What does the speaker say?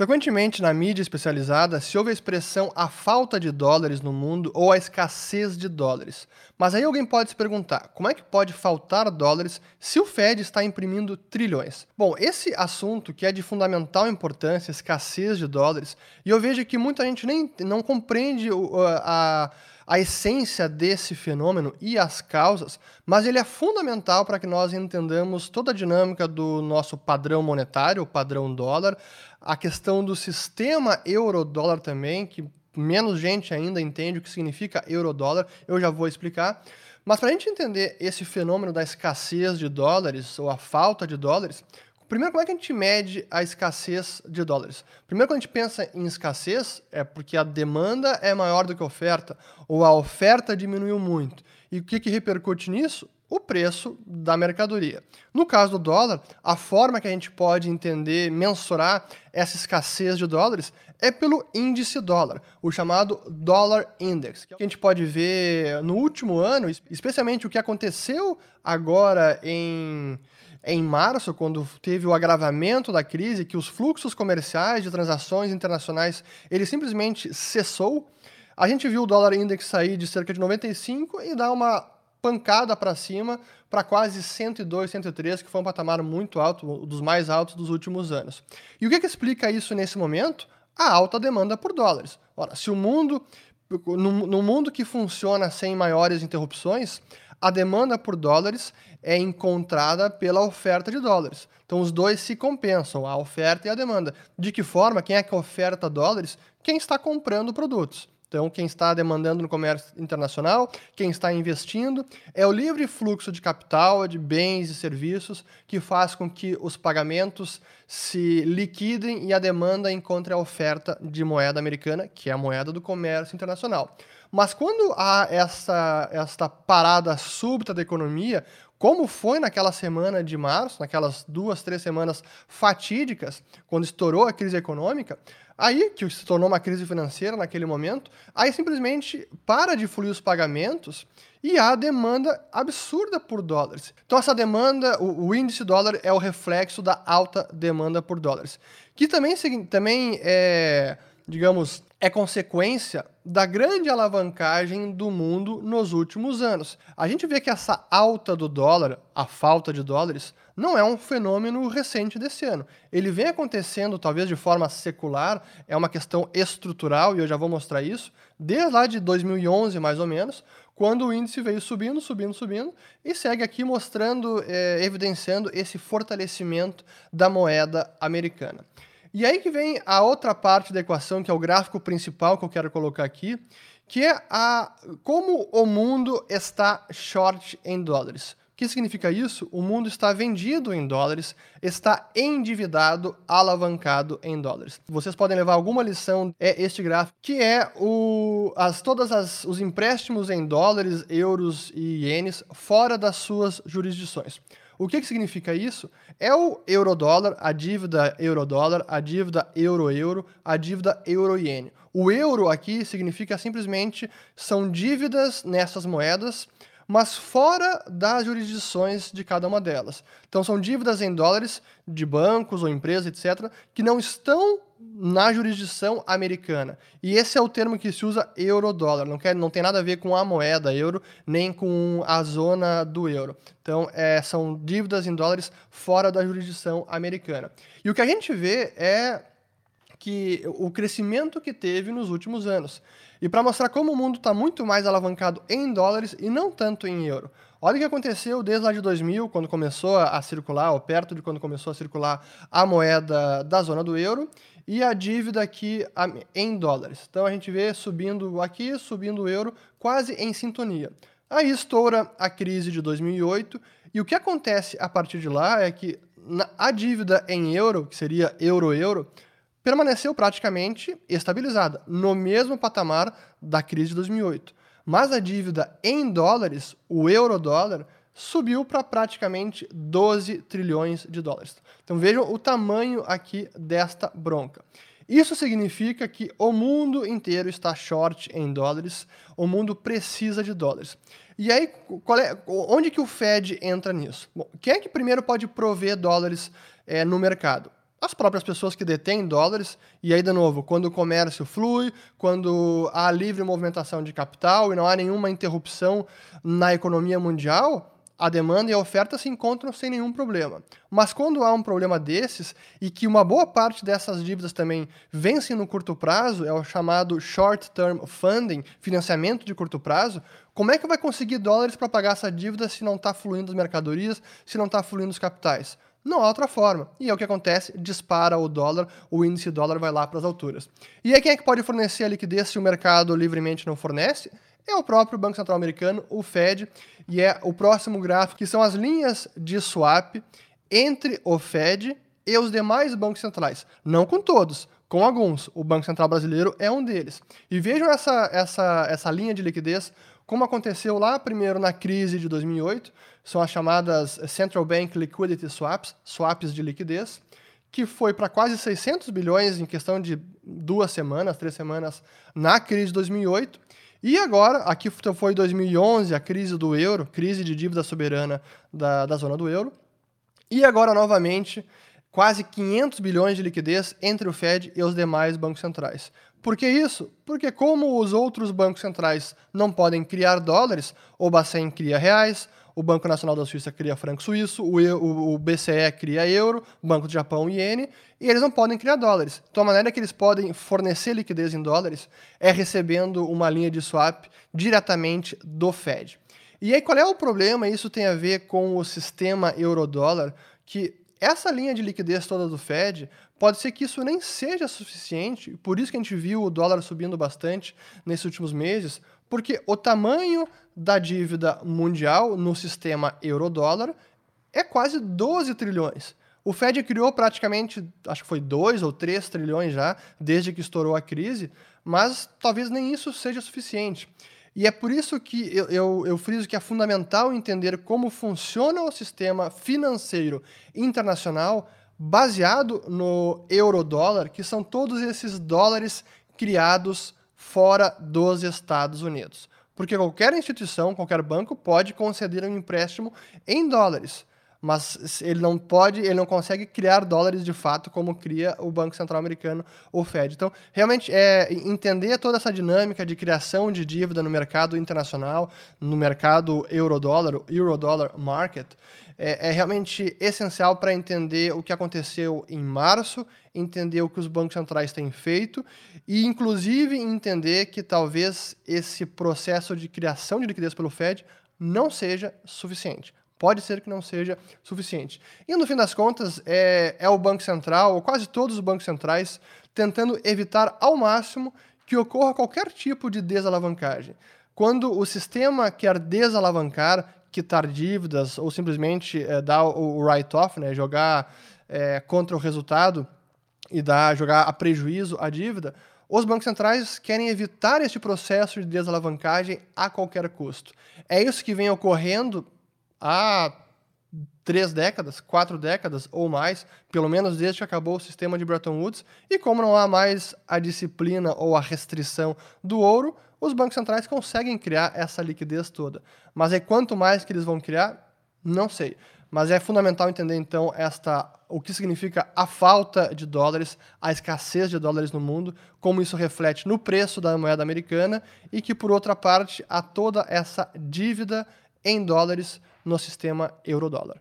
Frequentemente na mídia especializada se ouve a expressão a falta de dólares no mundo ou a escassez de dólares. Mas aí alguém pode se perguntar: como é que pode faltar dólares se o Fed está imprimindo trilhões? Bom, esse assunto que é de fundamental importância, escassez de dólares, e eu vejo que muita gente nem não compreende a, a essência desse fenômeno e as causas, mas ele é fundamental para que nós entendamos toda a dinâmica do nosso padrão monetário, o padrão dólar, a questão do sistema euro-dólar também, que menos gente ainda entende o que significa euro-dólar, eu já vou explicar. Mas para a gente entender esse fenômeno da escassez de dólares ou a falta de dólares, Primeiro, como é que a gente mede a escassez de dólares? Primeiro, quando a gente pensa em escassez, é porque a demanda é maior do que a oferta, ou a oferta diminuiu muito. E o que, que repercute nisso? O preço da mercadoria. No caso do dólar, a forma que a gente pode entender, mensurar essa escassez de dólares é pelo índice dólar, o chamado Dollar Index, que a gente pode ver no último ano, especialmente o que aconteceu agora em em março, quando teve o agravamento da crise, que os fluxos comerciais de transações internacionais ele simplesmente cessou, a gente viu o dólar index sair de cerca de 95 e dar uma pancada para cima para quase 102, 103, que foi um patamar muito alto, um dos mais altos dos últimos anos. E o que, que explica isso nesse momento? A alta demanda por dólares. Ora, se o mundo, no, no mundo que funciona sem maiores interrupções, a demanda por dólares é encontrada pela oferta de dólares. Então os dois se compensam, a oferta e a demanda. De que forma? Quem é que oferta dólares? Quem está comprando produtos. Então, quem está demandando no comércio internacional, quem está investindo, é o livre fluxo de capital, de bens e serviços que faz com que os pagamentos se liquidem e a demanda encontre a oferta de moeda americana, que é a moeda do comércio internacional. Mas quando há essa, essa parada súbita da economia, como foi naquela semana de março, naquelas duas, três semanas fatídicas, quando estourou a crise econômica, aí que se tornou uma crise financeira naquele momento, aí simplesmente para de fluir os pagamentos e há demanda absurda por dólares. Então essa demanda, o, o índice dólar é o reflexo da alta demanda por dólares, que também, também é, digamos, é consequência da grande alavancagem do mundo nos últimos anos. A gente vê que essa alta do dólar, a falta de dólares, não é um fenômeno recente desse ano. Ele vem acontecendo, talvez de forma secular, é uma questão estrutural, e eu já vou mostrar isso, desde lá de 2011, mais ou menos, quando o índice veio subindo, subindo, subindo, e segue aqui mostrando, é, evidenciando esse fortalecimento da moeda americana. E aí que vem a outra parte da equação, que é o gráfico principal que eu quero colocar aqui, que é a como o mundo está short em dólares. O que significa isso? O mundo está vendido em dólares, está endividado, alavancado em dólares. Vocês podem levar alguma lição é este gráfico, que é o as todas as, os empréstimos em dólares, euros e ienes fora das suas jurisdições. O que, que significa isso? É o euro-dólar, a dívida euro-dólar, a dívida euro-euro, a dívida euro-iene. O euro aqui significa simplesmente são dívidas nessas moedas, mas fora das jurisdições de cada uma delas. Então são dívidas em dólares de bancos ou empresas, etc., que não estão na jurisdição americana. E esse é o termo que se usa euro-dólar. Não, quer, não tem nada a ver com a moeda euro, nem com a zona do euro. Então, é, são dívidas em dólares fora da jurisdição americana. E o que a gente vê é que o crescimento que teve nos últimos anos. E para mostrar como o mundo está muito mais alavancado em dólares e não tanto em euro. Olha o que aconteceu desde lá de 2000, quando começou a circular, ou perto de quando começou a circular a moeda da zona do euro, e a dívida aqui em dólares. Então a gente vê subindo aqui, subindo o euro, quase em sintonia. Aí estoura a crise de 2008, e o que acontece a partir de lá é que a dívida em euro, que seria euro-euro, permaneceu praticamente estabilizada, no mesmo patamar da crise de 2008. Mas a dívida em dólares, o euro-dólar, subiu para praticamente 12 trilhões de dólares. Então vejam o tamanho aqui desta bronca. Isso significa que o mundo inteiro está short em dólares, o mundo precisa de dólares. E aí, é, onde que o Fed entra nisso? Bom, quem é que primeiro pode prover dólares é, no mercado? As próprias pessoas que detêm dólares, e aí, de novo, quando o comércio flui, quando há livre movimentação de capital e não há nenhuma interrupção na economia mundial, a demanda e a oferta se encontram sem nenhum problema. Mas quando há um problema desses e que uma boa parte dessas dívidas também vencem no curto prazo, é o chamado short term funding, financiamento de curto prazo, como é que vai conseguir dólares para pagar essa dívida se não está fluindo as mercadorias, se não está fluindo os capitais? Não há outra forma. E é o que acontece, dispara o dólar, o índice dólar vai lá para as alturas. E aí quem é que pode fornecer a liquidez se o mercado livremente não fornece? É o próprio Banco Central Americano, o Fed, e é o próximo gráfico, que são as linhas de swap entre o Fed e os demais bancos centrais. Não com todos, com alguns. O Banco Central Brasileiro é um deles. E vejam essa, essa, essa linha de liquidez, como aconteceu lá primeiro na crise de 2008, são as chamadas Central Bank Liquidity Swaps, swaps de liquidez, que foi para quase 600 bilhões em questão de duas semanas, três semanas, na crise de 2008. E agora, aqui foi 2011, a crise do euro, crise de dívida soberana da, da zona do euro. E agora, novamente, quase 500 bilhões de liquidez entre o Fed e os demais bancos centrais. Por que isso? Porque como os outros bancos centrais não podem criar dólares, o Bacen cria reais, o Banco Nacional da Suíça cria franco suíço, o, o, o BCE cria euro, o Banco do Japão iene, e eles não podem criar dólares. Então a maneira que eles podem fornecer liquidez em dólares é recebendo uma linha de swap diretamente do Fed. E aí qual é o problema? Isso tem a ver com o sistema euro-dólar, que essa linha de liquidez toda do Fed, pode ser que isso nem seja suficiente, por isso que a gente viu o dólar subindo bastante nesses últimos meses, porque o tamanho da dívida mundial no sistema euro-dólar é quase 12 trilhões. O Fed criou praticamente, acho que foi 2 ou 3 trilhões já, desde que estourou a crise, mas talvez nem isso seja suficiente. E é por isso que eu, eu, eu friso que é fundamental entender como funciona o sistema financeiro internacional baseado no euro-dólar, que são todos esses dólares criados fora dos Estados Unidos. Porque qualquer instituição, qualquer banco pode conceder um empréstimo em dólares, mas ele não pode, ele não consegue criar dólares de fato como cria o Banco Central Americano, o Fed. Então, realmente é entender toda essa dinâmica de criação de dívida no mercado internacional, no mercado euro-dólar, euro-dollar market, é, é realmente essencial para entender o que aconteceu em março, entender o que os bancos centrais têm feito e, inclusive, entender que talvez esse processo de criação de liquidez pelo Fed não seja suficiente. Pode ser que não seja suficiente. E, no fim das contas, é, é o Banco Central, ou quase todos os bancos centrais, tentando evitar ao máximo que ocorra qualquer tipo de desalavancagem. Quando o sistema quer desalavancar, quitar dívidas ou simplesmente é, dar o write-off, né, jogar é, contra o resultado e dar, jogar a prejuízo a dívida, os bancos centrais querem evitar este processo de desalavancagem a qualquer custo. É isso que vem ocorrendo há três décadas, quatro décadas ou mais, pelo menos desde que acabou o sistema de Bretton Woods, e como não há mais a disciplina ou a restrição do ouro, os bancos centrais conseguem criar essa liquidez toda. Mas aí quanto mais que eles vão criar, não sei. Mas é fundamental entender então esta o que significa a falta de dólares, a escassez de dólares no mundo, como isso reflete no preço da moeda americana e que por outra parte há toda essa dívida em dólares no sistema euro-dólar.